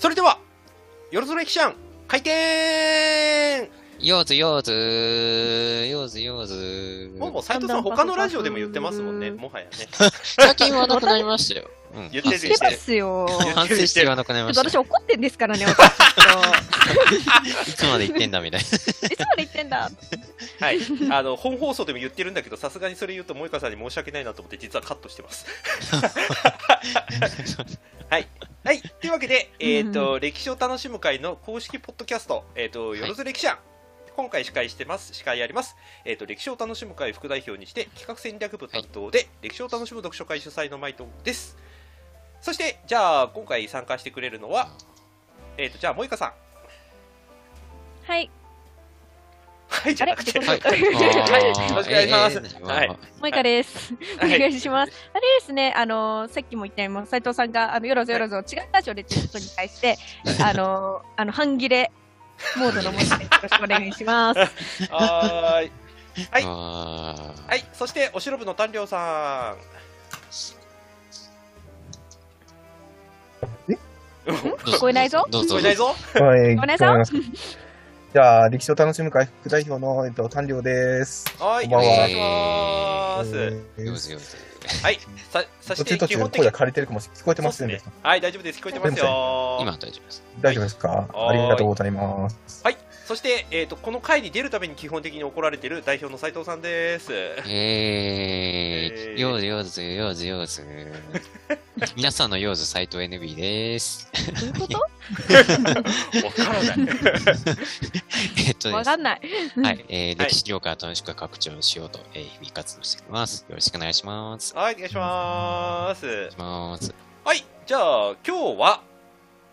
それでは、よろずれきちゃん、開店よーずよーずー、よーずよーずー。もうもう斉藤さん他のラジオでも言ってますもんね、もはやね。最近はなくなりましたよ。うん。言ってる言ってますよ。反省してはなくなりました私怒ってんですからね、私いつまで言ってんだみたいな。いつまで言ってんだ？はい。あの、本放送でも言ってるんだけど、さすがにそれ言うと、萌香さんに申し訳ないなと思って、実はカットしてます。はい。はい。というわけで、えっ、と、歴史を楽しむ会の公式ポッドキャスト、えっ、と、よろず歴史ゃん。今回司会してます。司会やります。えっ、と、歴史を楽しむ会副代表にして、企画戦略部担当で、歴史を楽しむ読書会主催のマイトです。そして、じゃあ、今回参加してくれるのは、えっ、と、じゃあ、萌香さん。はい。はい、じゃなくて、あれはい。はいよろしくお願いします。えーはい。もいかです。おはい願いします。あれですね、あのさっきも言ったように、斉藤さんが、あの、よろずよろずを違うラジオでっていうことに対して、あのあの、半切れモードのもので、よろしくお願いします。はーい。はいはい、そして、お城部の丹良さん。え？聞こえないぞ。聞こえないぞ。はい、ごめんなさい聞こえますじゃあ、歴史を楽しむ会副代表の、えっと、丹良です。はい、こんばんはお願いします。えーよーずよーず。はい、さ、そして、途中途基本声が枯れてるかもしれない。聞こえてますねですね。はい、大丈夫です。聞こえてますよ。今は大丈夫です。大丈夫ですか？はいありがとうございます。はい、そして、えっ、と、この回に出るために基本的に怒られている代表の斉藤さんです。ええーー、よーずよーずよーずよーず。皆さんのよーず斎藤 NB です。どういうこと？わからない。えわかんない。はい、え歴史業界を楽しく拡張しようと、えー、日々活動しています。よろしくお願いします。はい、お願いします。お願いします。はい、じゃあ、今日は、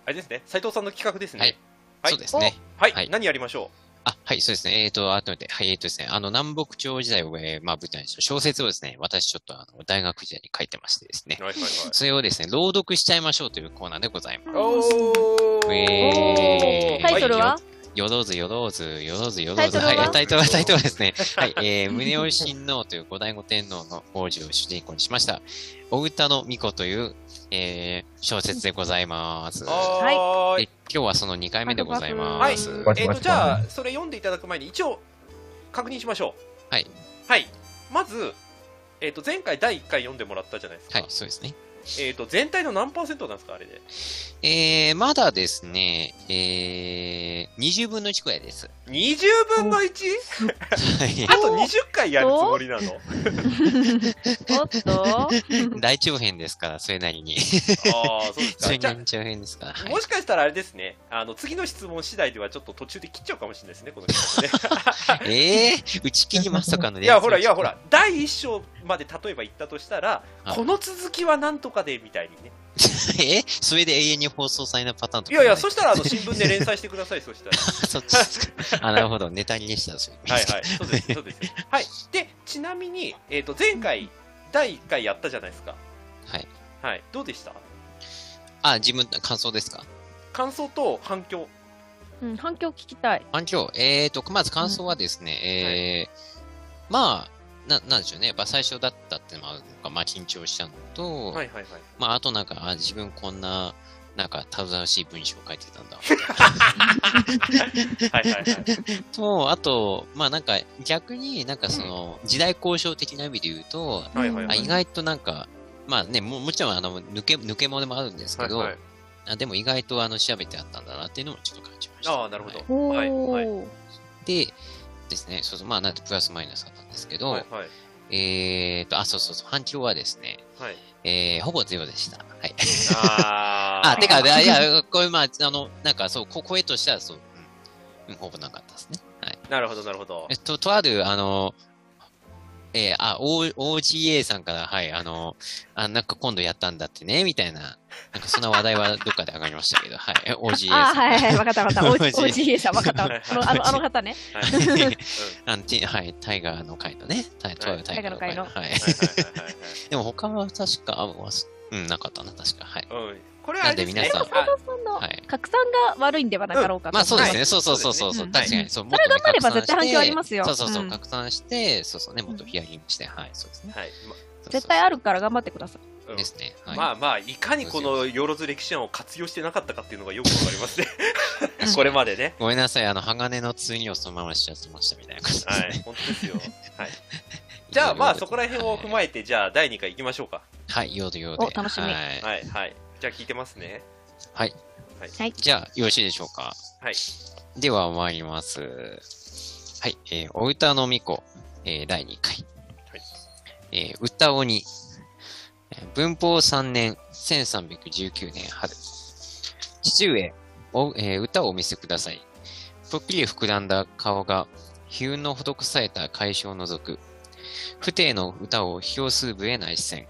あれですね、斉藤さんの企画ですね。はいはいそうですね。はい、はい何やりましょあ、はい、そうですね。えっ、と、改めて、はい、えっ、とですね、あの、南北朝時代を、えーまあ、舞台にした小説をですね、私ちょっと、あの、大学時代に書いてましてですね。う。、はいはいはい。それをですね、朗読しちゃいましょうというコーナーでございます。おー。えー。タイトルは？よろずよろず、よろずよろず。タイトルは？はい、タイトルは、タイトルはですね、はい、えー、宗義親王という後醍醐天皇の王子を主人公にしました、お歌の巫女という、えー、小説でございます。はーいで今日はその2回目でございはいます。。えっ、と、じゃあ、それ読んでいただく前に一応、確認しましょう。はい。はい。まず、えっ、と、前回第1回読んでもらったじゃないですか。はい、そうですね。えっ、と、全体の何パーセントなんですか、あれで？えー、まだですね、えー、20分の1くらいです。20分の 1? はい あと20回やるつもりなの？おっと 大長編ですから、それなりに。ああ、そうですそか。じゃれなりに長編ですから。はいもしかしたらあれですね、あの、次の質問次第ではちょっと途中で切っちゃうかもしれないですね、この企画ね。えー、打ち切りまさかのいや、ほら、いや、ほら、第1章まで例えば言ったとしたら、はいこの続きはなんとかで、みたいにね。え？それで永遠に放送されないパターンとか？いやいや、そそしたら、あの、新聞で連載してください、そしたら。そっちですか。あ、なるほど。ネタにでした。それはいはい、そうです、そうです。はい。で、ちなみに、えっ、と、前回、第1回やったじゃないですか。はい。はい。どうでした？あ、自分、感想ですか？感想と反響。うん、反響聞きたい。反響？えーと、まず感想はですね、えー、まあ、な、なんでしょうね。やっぱ最初だったっていうのもあるのか、まあ緊張したのと、はいはいはい。まああとなんか、あ、自分こんな、なんか、たどたどしい文章を書いてたんだ。はいはいはい。と、あと、まあなんか、逆になんかその、時代交渉的な意味で言うと、あはいはいはい。意外となんか、まあね、ももちろんあの、抜け、抜け物もあるんですけど、はいはいあでも意外とあの、調べてあったんだなっていうのもちょっと感じました。ああ、なるほど。はいおはいはいー。で、ですね、そうそう、まあなんてプラスマイナスだったんですけど、はいはい。えーと、あ、そうそうそう、反響はですね、はい。えー、ほぼゼロでした。はい。あー あ、てか、いや、いやこれまあ、あの、なんかそう、こ声としてはそう、うん、うんほぼなかったですね。はい。なるほどなるほどえ。っと、とある、あの、えー、あ、O、OGA さんから、はい、あの、あ、なんか今度やったんだってね、みたいな、なんかそんな話題は どっかで上がりましたけど、はい、OGA さん。はいはい、わかったわかった。お OGA さん、わかったわかった。あのあの、あの方ね。はい。あはい、タイガーの会のね、タイガーの会の。タはい。でも他は確か、うん、なかったな、確か。はい。これはあれですね。なんで皆さんあ斉藤さんのはい拡散が悪いんではなかろうかと。まあそうですね、はいそうそうそうそう、そう確かに。そう、それ頑張れば絶対反響ありまますよ。そうそうそう、ん拡散して、そうそうね、もっとヒアリングして、はい、そうですね。はい。まそうそう絶対あるから頑張ってください。うんですね。はい。まあまあ、いかにこのよろず歴史案を活用してなかったかっていうのがよくわかりますね。これまでね。ごめんなさい、あの、鋼の通にをそのまましちゃってましたみたいな感じですね。はい、本当ですよ。はい。じゃあまあ、そこら辺を踏まえて、じゃあ第2回いきましょうか。はい、ようでようで。お楽しみはい。はい、はい。じゃあ聞いてますね。はい。はいじゃあ、よろしいでしょうか？はい。では、参ります。はい。えー、お歌のみこ、えー、第2回。はい。えー、歌鬼。えー文法3年、1319年春。父上、お、えー歌をお見せください。ぽっきり膨らんだ顔が、悲運の施された解消を除く。不定の歌を表す部へ内視線。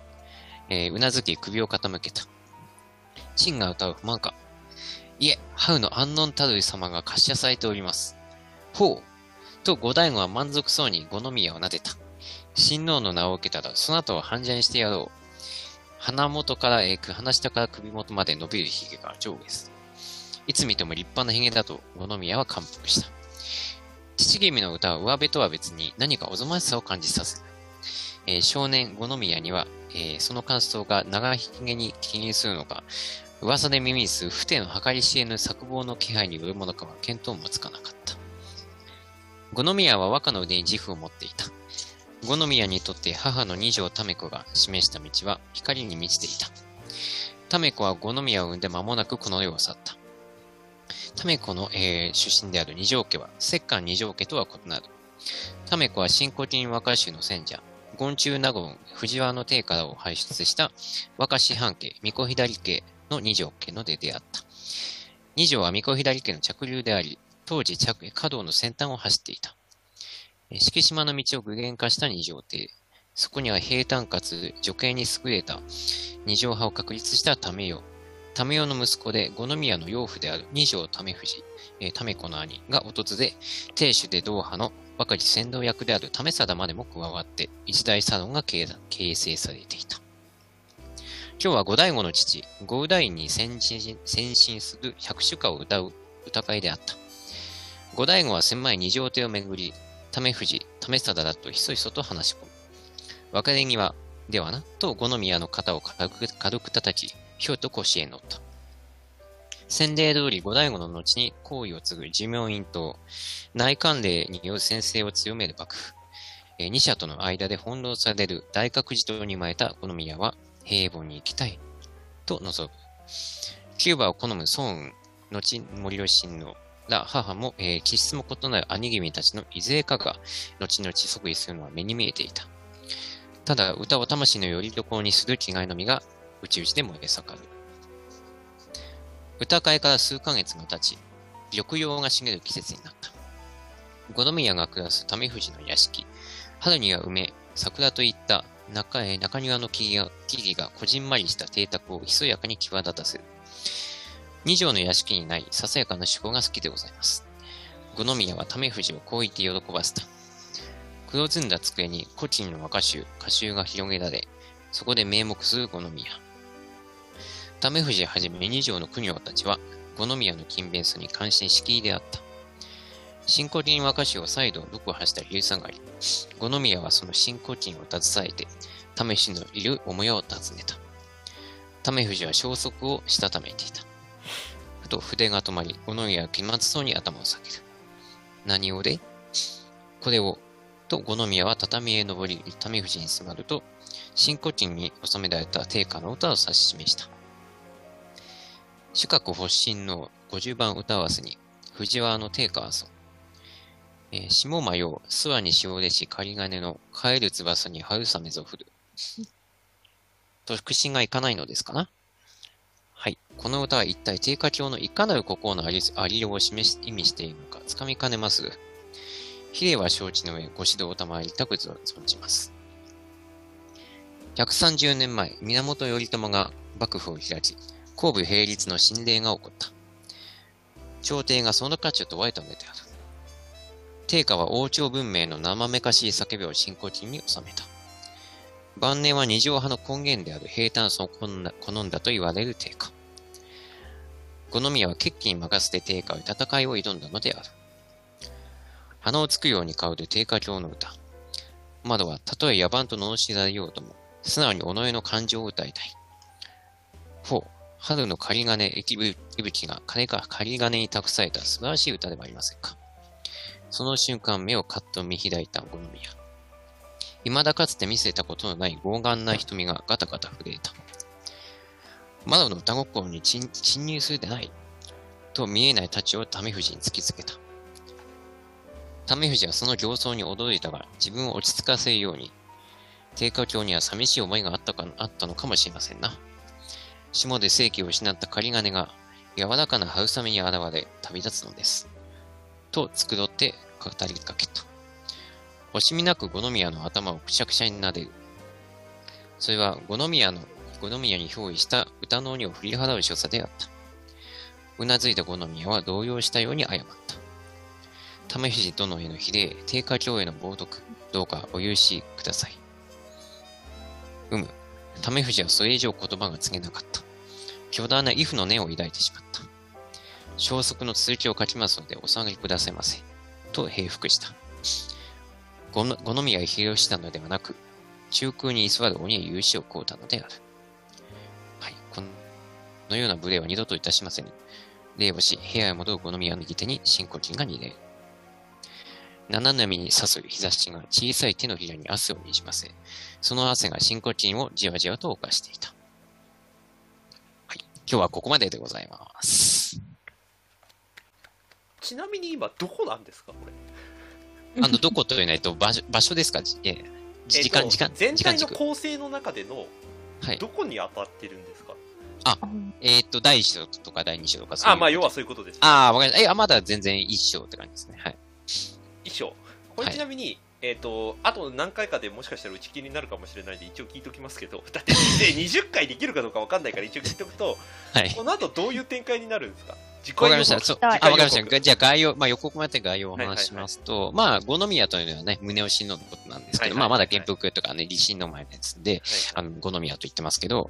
えーうなずき首を傾けた。陳が歌う不満か。いえ、ハウの安穏たる様が貸しされております。ほう。と五大悟は満足そうに五宮を撫でた。親王の名を受けたら、その後は半蛇にしてやろう。鼻元から、えーく、鼻下から首元まで伸びる髭が上下です。いつ見ても立派な髭だと、五宮は感服した。父君の歌は上辺とは別に何かおぞましさを感じさせる。えー少年五宮には、えーその感想が長髭に起因するのか、噂で耳にする不定の計り知れぬ作望の気配によるものかは見当もつかなかった。五宮は和歌の腕に自負を持っていた。五宮にとって母の二条為子が示した道は光に満ちていた。為子は五宮を産んで間もなくこの世を去った。為子の、えー出身である二条家は、摂関二条家とは異なる。為子は新古今和歌集の選者、権中納言藤原の帝からを輩出した和歌師範家、巫女左家の二条家ので出会った。二条は巫女左家の着流であり、当時着華道の先端を走っていた。敷島の道を具現化した二条邸。そこには平坦かつ女系に優れた二条派を確立した為代。為代の息子で五宮の養父である二条為藤、えー、為子の兄が訪れ、亭主で同派の若き先導役である為貞までも加わって、一大サロンが形成されていた。今日は五代醐の父、五右大に先進する百首歌を歌う歌会であった。五代醐は千枚二条邸をめぐり、為藤、為貞だとひそひそと話し込む。別れ際、ではな、と五宮の肩を軽く軽く叩き、ひょいと腰へ乗った。先例通り五代醐の後に行為を継ぐ寿命院と、内官令による先制を強める幕府。え二者との間で翻弄される大覚寺島にまれた五宮は平凡に生きたい、と望む。キューバを好む孫雲、後森吉親王ら母も、えー気質も異なる兄君たちのいずれかが、後々即位するのは目に見えていた。ただ、歌を魂の拠り所にする気概のみが、内々で燃え盛る。歌会から数ヶ月が経ち、緑葉が茂る季節になった。五宮が暮らす為藤の屋敷、春には梅、桜といった中へ中庭の木々がこじんまりした邸宅をひそやかに際立たせる。二条の屋敷にないささやかな趣向が好きでございます。五宮は為藤をこう言って喜ばせた。黒ずんだ机に古今の和歌集、歌集が広げられ、そこで名目する五宮。為藤はじめ二条の国王たちは、五宮の勤勉さに感心しきりであった。新古今和歌集を再度読破した昼下がり、五宮はその新古今を携えて、為藤のいる母屋を訪ねた。為藤は消息をしたためていた。ふと筆が止まり、五宮は気まずそうに頭を下げる。何をで？これを、と五宮は畳へ登り、為藤に迫ると、新古今に収められた定家の歌を指し示した。主格発信の50番歌合わせに、藤原の定家はそう。えー、下間よ、諏訪に潮でし仮金の帰る翼に春雨ぞ降る。と、腹心がいかないのですかな？はい。この歌は一体定家教のいかなる孤高のありありようを示し、意味しているのか、つかみかねまする。比例は承知の上、ご指導を賜りたく存じます。130年前、源頼朝が幕府を開き、後部並立の神霊が起こった。朝廷がその価値を問われたのである。定家は王朝文明の生めかしい叫びを進行金に収めた。晩年は二条派の根源である平坦さを好んだと言われる定家。五宮は決起に任せて定家を戦いを挑んだのである。鼻をつくように香る定家教の歌。窓はたとえ野蛮と罵られようとも、素直に己の感情を歌いたい。4、春の仮金、息吹が金か仮金に託された素晴らしい歌ではありませんか。その瞬間、目をカッと見開いたゴミ宮。未だかつて見せたことのない傲岸な瞳がガタガタ震えた。窓の歌心に侵入するでない。と見えない太刀を為藤に突きつけた。為藤はその形相に驚いたが、自分を落ち着かせるように、低下橋には寂しい思いがあったかあったのかもしれませんな。下で正気を失った仮金が、柔らかな春雨に現れ、旅立つのです。と繕って語りかけた。惜しみなく五宮の頭をくしゃくしゃに撫でる。それは五宮の、五宮に憑依した歌の鬼を振り払う所作であった。うなずいた五宮は動揺したように謝った。為藤殿への比例、定価教への冒涜、どうかお許しください。うむ。為藤はそれ以上言葉が告げなかった。巨大な畏怖の念を抱いてしまった。消息の続きを書きますのでお下がりくださいませ。と平服した。五宮秀吉したのではなく、中空に居座る鬼へ勇姿を請うたのである。はい。このような無礼は二度といたしません。礼をし、部屋へ戻る五宮の右手に新古人が二礼。七波に刺す日差しが小さい手のひらに汗をにじませ、その汗が新古人をじわじわと犯していた。はい。今日はここまででございます。ちなみに今どこなんですかこれ？あの、どこと言わないと場所、場所ですか？えー、時間、時間、全体の構成の中での、はい。どこに当たってるんですか？あ、えっ、と、第一章とか第二章とかあ、まあ、要はそういうことです、ね。ああ、わかりました。え、あ、まだ全然一章って感じですね。はい。一章。これちなみに、はい、えっ、ー、と、あと何回かでもしかしたら打ち切りになるかもしれないんで、一応聞いときますけど、だって20回できるかどうかわかんないから一応聞いとくと、はい、この後どういう展開になるんですか？わかりました。そう。あ、わかりました。じゃあ概要、まあ予告もやって概要をお話しますと、はいはいはい、まあ、五宮というのはね、宗吉のことなんですけど、はいはいはいはい、まあまだ元服とかね、李信の前のやつで、はいはい、あの、五宮と言ってますけど、はい、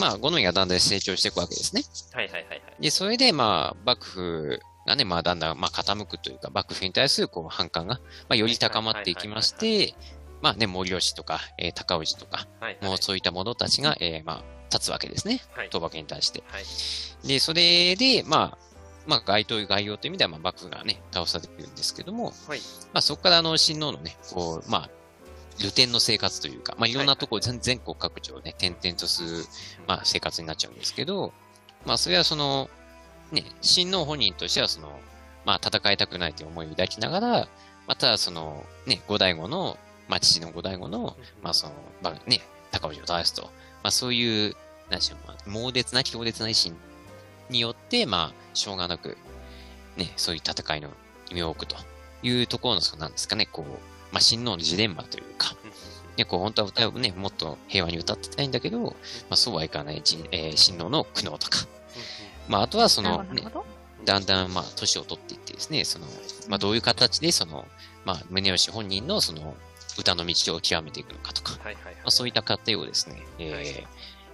まあ、五宮がだんだん成長していくわけですね。はいはいはい、はい。で、それでまあ、幕府がね、まあだんだん、まあ傾くというか、幕府に対するこう反感が、まあより高まっていきまして、まあね、森吉とか、えー、高氏とか、はいはい、もうそういった者たちが、えー、まあ、立つわけですね。はい、倒幕に対して。はい、で、それで、まあ、まあ、該当概要という意味では、まあ、幕府がね、倒されるんですけども、はい、まあ、そこから、あの、親王のね、こう、まあ、流転の生活というか、まあ、いろんなところ、全全国各地をね、転々とする、まあ、生活になっちゃうんですけど、まあ、それはその、ね、親王本人としては、その、まあ、戦いたくないという思いを抱きながら、また、その、ね、五代後の、まあ、父の五代後の、まあ、その、まあ、ね、高氏を倒すと、まあ、そういう、何でしょう、まあ、猛烈な強烈な維新によって、まあ、しょうがなく、ね、そういう戦いの意味を置くというところの、そうなんですかね、こう、まあ、親王のジレンマというか、ね、こう、本当は歌をね、もっと平和に歌ってたいんだけど、まあ、そうはいかない、えー、親王の苦悩とか、まあ、あとはその、ね、だんだん、まあ、年を取っていってですね、その、まあ、どういう形で、その、まあ、宗吉本人の、その、歌の道を極めていくのかとか、はいはいはい、まあ、そういった過程をですね、えー、はい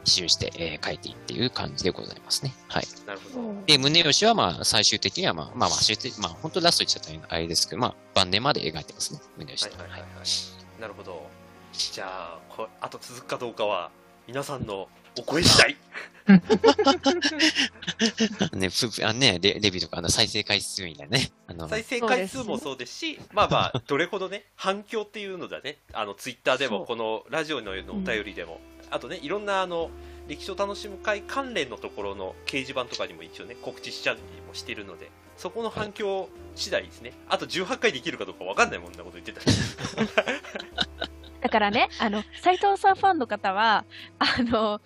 記して、えー、書いていっていう感じでございますね。はい。なるほど。で、宗吉は、まあ、最終的には、まあ、まあ、まあ、終的まあ、本当ラスト言っちゃったらあれですけど、まあ、晩年まで描いてますね、宗吉と。はいはいはい、はい、なるほど。じゃあ、こあと続くかどうかは、皆さんのお声次第。ね、ふあねレ、レビューとかの再生回数みたいなね。あの再生回数もそうですし、まあまあ、どれほどね、反響っていうのだね、あの、ツイッターでも、このラジオのお便りでも、あとね、いろんなあの、歴史を楽しむ会関連のところの掲示板とかにも一応ね、告知しちゃりもしてるので、そこの反響次第ですね。あと18回できるかどうかわかんないもんなこと言ってた。だからね、あの、斎藤さんファンの方は、あの、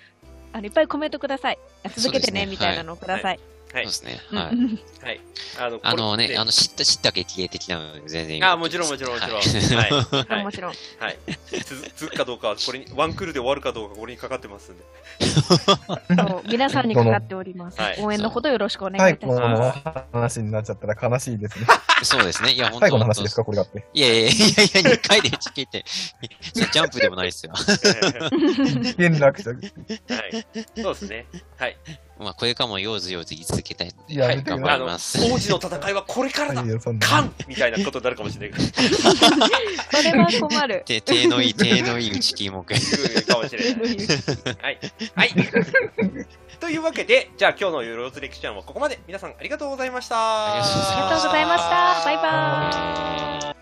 あのいっぱいコメントください。続けてね、ねみたいなのをください。はいはい、そうですね。はい。はい。あの、あのね、あの、知った、知った激励的なので、全然あ、もちろん、もちろん、もちろん。はい。もちろん。はい。続くかどうかは、これに、ワンクールで終わるかどうか、これにかかってますんで。そう、皆さんにかかっております。応援のほどよろしくお願いいたします。はい、この話になっちゃったら悲しいですね。そうですね。いや、本 当最後の話ですか、これだって。いやいやいやいや、2回でチキって、ジャンプでもないですよ。連絡者。はい。そうですね。はい。まあ、これからも用ず用ず言い続けたいので、はい頑やめてくだ張ります。王子の戦いはこれからだいんな。カンみたいなことになるかもしれないそれは困る。て、手のいい、手のいい内気目。うんかもしれない。はい。はい。というわけで、じゃあ今日のよろず歴史ちゃんはここまで。皆さんありがとうございました。ありがとうございましたありがとうございました。バイバーイ。